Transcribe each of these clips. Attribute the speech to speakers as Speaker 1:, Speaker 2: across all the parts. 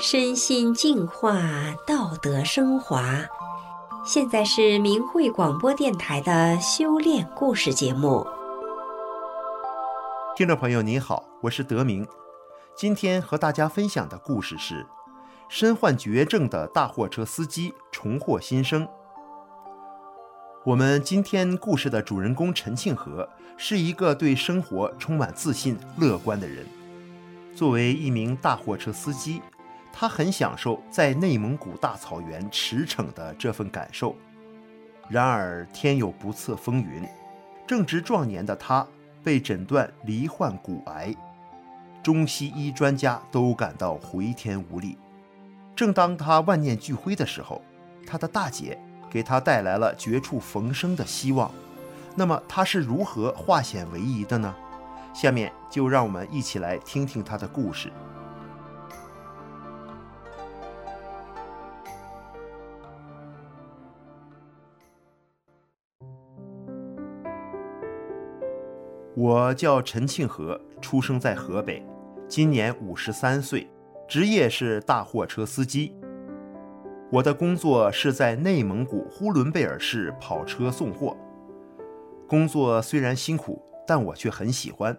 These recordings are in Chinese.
Speaker 1: 身心净化，道德升华。现在是明慧广播电台的修炼故事节目。
Speaker 2: 听众朋友，您好，我是德明。今天和大家分享的故事是：身患绝症的大货车司机重获新生。我们今天故事的主人公陈庆和是一个对生活充满自信、乐观的人。作为一名大货车司机，他很享受在内蒙古大草原驰骋的这份感受。然而天有不测风云，正值壮年的他被诊断罹患骨癌，中西医专家都感到回天无力。正当他万念俱灰的时候，他的大姐给他带来了绝处逢生的希望。那么他是如何化险为夷的呢？下面就让我们一起来听听他的故事。我叫陈庆和，出生在河北，今年五十三岁，职业是大货车司机。我的工作是在内蒙古呼伦贝尔市跑车送货。工作虽然辛苦，但我却很喜欢。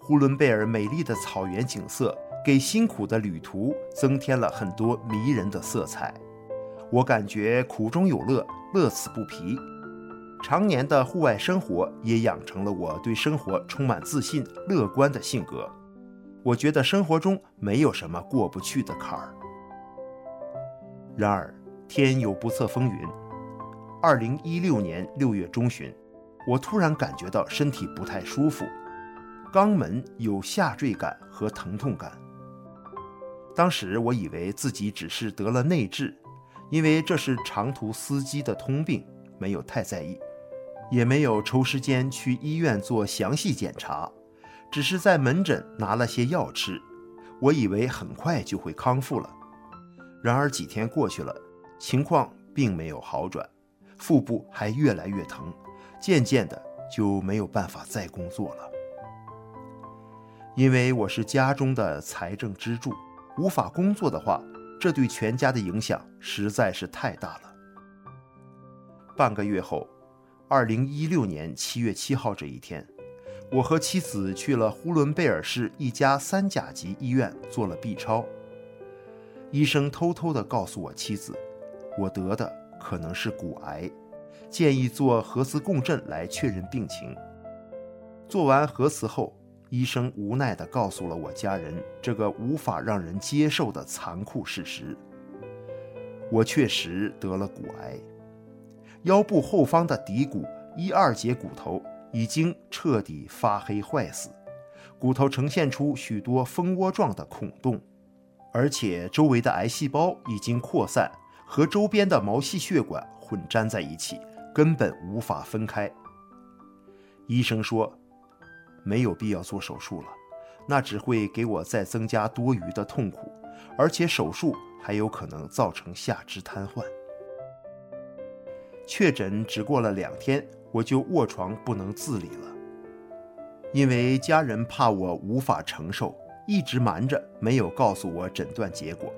Speaker 2: 呼伦贝尔美丽的草原景色给辛苦的旅途增添了很多迷人的色彩。我感觉苦中有乐，乐此不疲。常年的户外生活也养成了我对生活充满自信、乐观的性格。我觉得生活中没有什么过不去的坎儿。然而天有不测风云。二零一六年六月中旬，我突然感觉到身体不太舒服，肛门有下坠感和疼痛感。当时我以为自己只是得了内痔，因为这是长途司机的通病，没有太在意。也没有抽时间去医院做详细检查，只是在门诊拿了些药吃。我以为很快就会康复了，然而几天过去了，情况并没有好转，腹部还越来越疼，渐渐的就没有办法再工作了。因为我是家中的财政支柱，无法工作的话，这对全家的影响实在是太大了。半个月后。二零一六年七月七号这一天，我和妻子去了呼伦贝尔市一家三甲级医院做了 B 超。医生偷偷地告诉我妻子，我得的可能是骨癌，建议做核磁共振来确认病情。做完核磁后，医生无奈地告诉了我家人这个无法让人接受的残酷事实：我确实得了骨癌。腰部后方的骶骨一二节骨头已经彻底发黑坏死，骨头呈现出许多蜂窝状的孔洞，而且周围的癌细胞已经扩散，和周边的毛细血管混粘在一起，根本无法分开。医生说，没有必要做手术了，那只会给我再增加多余的痛苦，而且手术还有可能造成下肢瘫痪。确诊只过了两天，我就卧床不能自理了。因为家人怕我无法承受，一直瞒着没有告诉我诊断结果，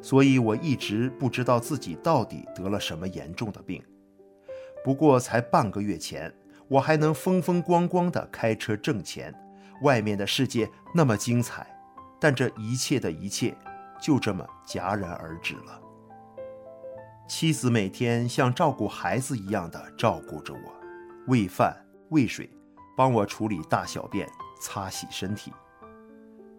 Speaker 2: 所以我一直不知道自己到底得了什么严重的病。不过才半个月前，我还能风风光光地开车挣钱，外面的世界那么精彩，但这一切的一切就这么戛然而止了。妻子每天像照顾孩子一样的照顾着我，喂饭、喂水，帮我处理大小便、擦洗身体。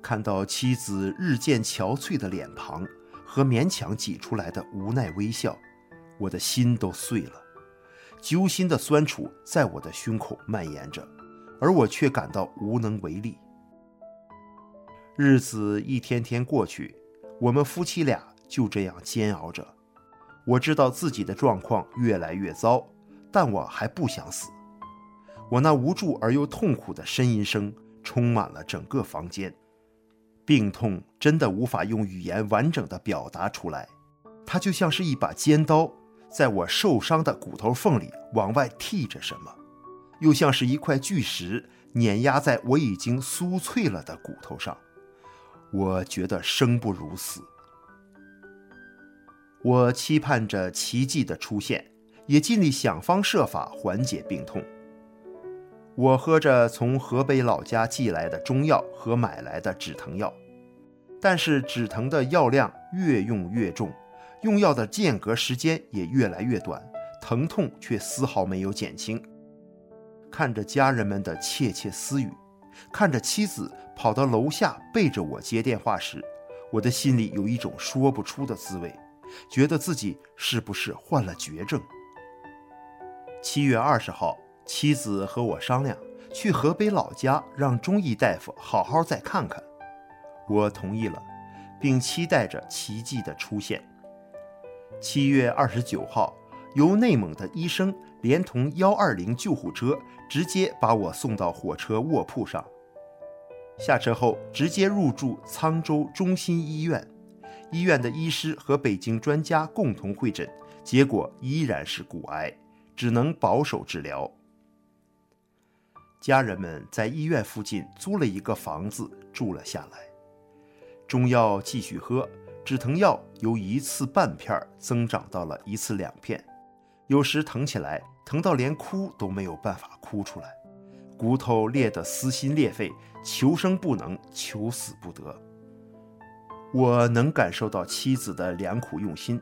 Speaker 2: 看到妻子日渐憔悴的脸庞和勉强挤出来的无奈微笑，我的心都碎了，揪心的酸楚在我的胸口蔓延着，而我却感到无能为力。日子一天天过去，我们夫妻俩就这样煎熬着。我知道自己的状况越来越糟，但我还不想死。我那无助而又痛苦的呻吟声充满了整个房间，病痛真的无法用语言完整的表达出来，它就像是一把尖刀，在我受伤的骨头缝里往外剔着什么，又像是一块巨石碾压在我已经酥脆了的骨头上。我觉得生不如死。我期盼着奇迹的出现，也尽力想方设法缓解病痛。我喝着从河北老家寄来的中药和买来的止疼药，但是止疼的药量越用越重，用药的间隔时间也越来越短，疼痛却丝毫没有减轻。看着家人们的窃窃私语，看着妻子跑到楼下背着我接电话时，我的心里有一种说不出的滋味，觉得自己是不是患了绝症。七月二十号。妻子和我商量去河北老家，让中医大夫好好再看看。我同意了，并期待着奇迹的出现。七月二十九号，由内蒙的医生连同幺二零救护车直接把我送到火车卧铺上。下车后，直接入住沧州中心医院。医院的医师和北京专家共同会诊，结果依然是骨癌，只能保守治疗。家人们在医院附近租了一个房子住了下来，中药继续喝，止疼药由一次半片增长到了一次两片，有时疼起来，疼到连哭都没有办法哭出来，骨头裂得撕心裂肺，求生不能，求死不得。我能感受到妻子的良苦用心，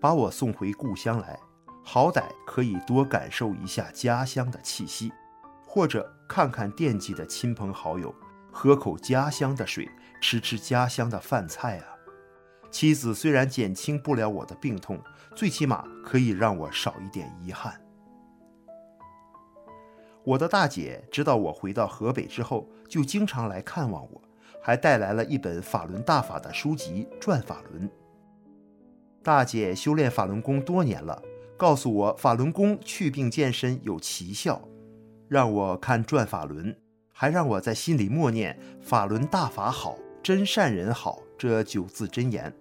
Speaker 2: 把我送回故乡来，好歹可以多感受一下家乡的气息。或者看看惦记的亲朋好友，喝口家乡的水，吃吃家乡的饭菜啊。妻子虽然减轻不了我的病痛，最起码可以让我少一点遗憾。我的大姐知道我回到河北之后，就经常来看望我，还带来了一本法轮大法的书籍《转法轮》。大姐修炼法轮功多年了，告诉我法轮功祛病健身有奇效。让我看转法轮，还让我在心里默念“法轮大法好，真善人好”这九字真言。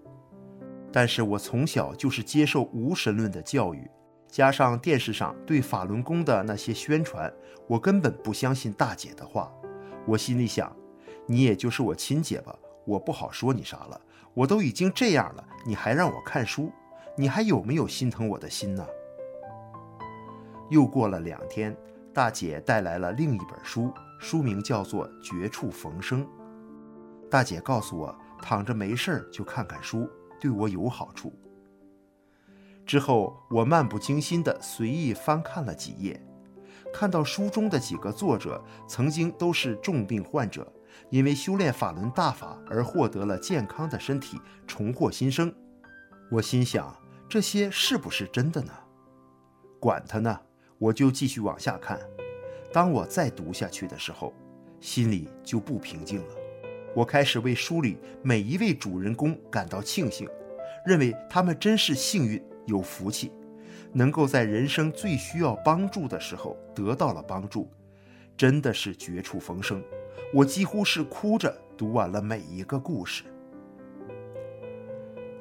Speaker 2: 但是我从小就是接受无神论的教育，加上电视上对法轮功的那些宣传，我根本不相信大姐的话。我心里想，你也就是我亲姐吧，我不好说你啥了。我都已经这样了，你还让我看书，你还有没有心疼我的心呢？又过了两天。大姐带来了另一本书，书名叫做《绝处逢生》。大姐告诉我，躺着没事就看看书，对我有好处。之后，我漫不经心地随意翻看了几页，看到书中的几个作者曾经都是重病患者，因为修炼法轮大法而获得了健康的身体，重获新生。我心想，这些是不是真的呢？管他呢。我就继续往下看，当我再读下去的时候，心里就不平静了。我开始为书里每一位主人公感到庆幸，认为他们真是幸运有福气，能够在人生最需要帮助的时候得到了帮助，真的是绝处逢生。我几乎是哭着读完了每一个故事。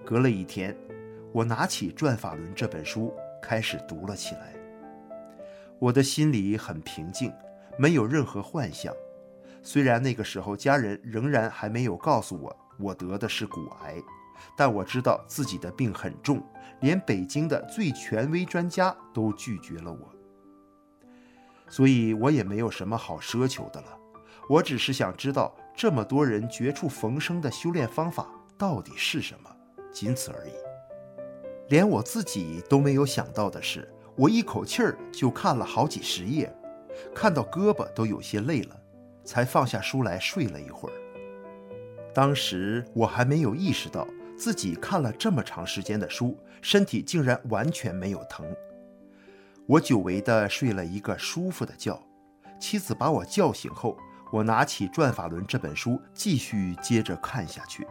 Speaker 2: 隔了一天，我拿起《转法轮》这本书，开始读了起来。我的心里很平静，没有任何幻想。虽然那个时候家人仍然还没有告诉我我得的是骨癌，但我知道自己的病很重，连北京的最权威专家都拒绝了我。所以我也没有什么好奢求的了。我只是想知道这么多人绝处逢生的修炼方法到底是什么，仅此而已。连我自己都没有想到的是。我一口气儿就看了好几十页，看到胳膊都有些累了，才放下书来睡了一会儿。当时我还没有意识到自己看了这么长时间的书，身体竟然完全没有疼。我久违的睡了一个舒服的觉。妻子把我叫醒后，我拿起《转法轮》这本书，继续接着看下去。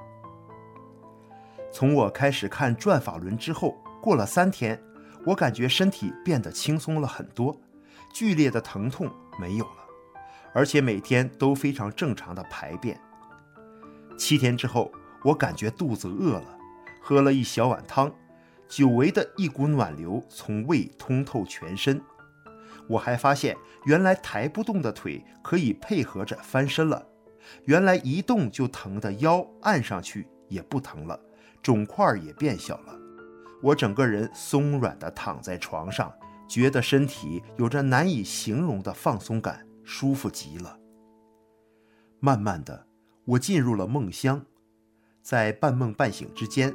Speaker 2: 从我开始看《转法轮》之后，过了三天。我感觉身体变得轻松了很多，剧烈的疼痛没有了，而且每天都非常正常的排便。七天之后，我感觉肚子饿了，喝了一小碗汤，久违的一股暖流从胃通透全身。我还发现，原来抬不动的腿可以配合着翻身了。原来一动就疼的腰按上去也不疼了，肿块也变小了。我整个人松软地躺在床上，觉得身体有着难以形容的放松感，舒服极了。慢慢的，我进入了梦乡，在半梦半醒之间，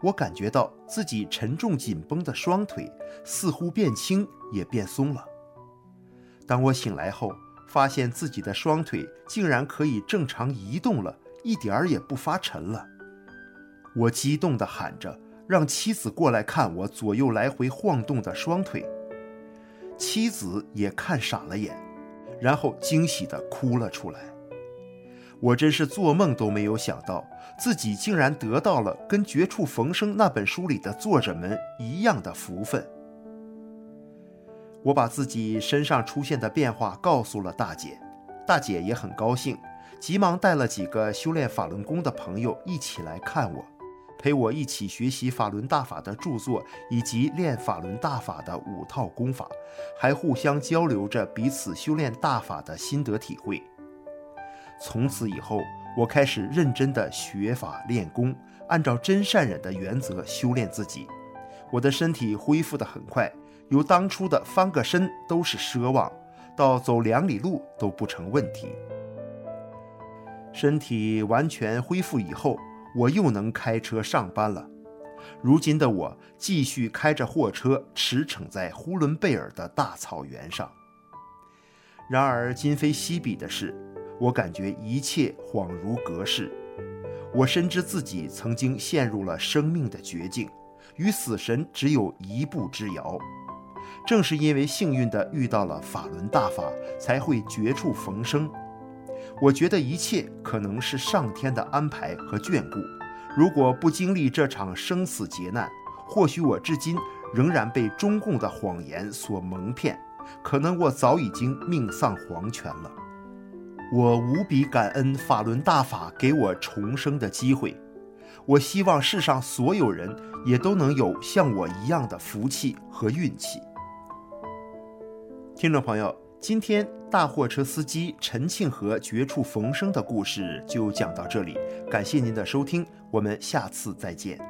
Speaker 2: 我感觉到自己沉重紧绷的双腿似乎变轻也变松了。当我醒来后，发现自己的双腿竟然可以正常移动了，一点儿也不发沉了。我激动地喊着，让妻子过来看我左右来回晃动的双腿。妻子也看傻了眼，然后惊喜地哭了出来。我真是做梦都没有想到，自己竟然得到了跟《绝处逢生》那本书里的作者们一样的福分。我把自己身上出现的变化告诉了大姐，大姐也很高兴，急忙带了几个修炼法轮功的朋友一起来看我，陪我一起学习法轮大法的著作以及练法轮大法的五套功法，还互相交流着彼此修炼大法的心得体会。从此以后，我开始认真的学法练功，按照真善忍的原则修炼自己，我的身体恢复得很快。由当初的翻个身都是奢望，到走两里路都不成问题。身体完全恢复以后，我又能开车上班了。如今的我继续开着货车驰骋在呼伦贝尔的大草原上。然而今非昔比的是，我感觉一切恍如隔世。我深知自己曾经陷入了生命的绝境，与死神只有一步之遥。正是因为幸运地遇到了法轮大法，才会绝处逢生。我觉得一切可能是上天的安排和眷顾。如果不经历这场生死劫难，或许我至今仍然被中共的谎言所蒙骗，可能我早已经命丧黄泉了。我无比感恩法轮大法给我重生的机会。我希望世上所有人也都能有像我一样的福气和运气。听众朋友，今天大货车司机陈庆和绝处逢生的故事就讲到这里，感谢您的收听，我们下次再见。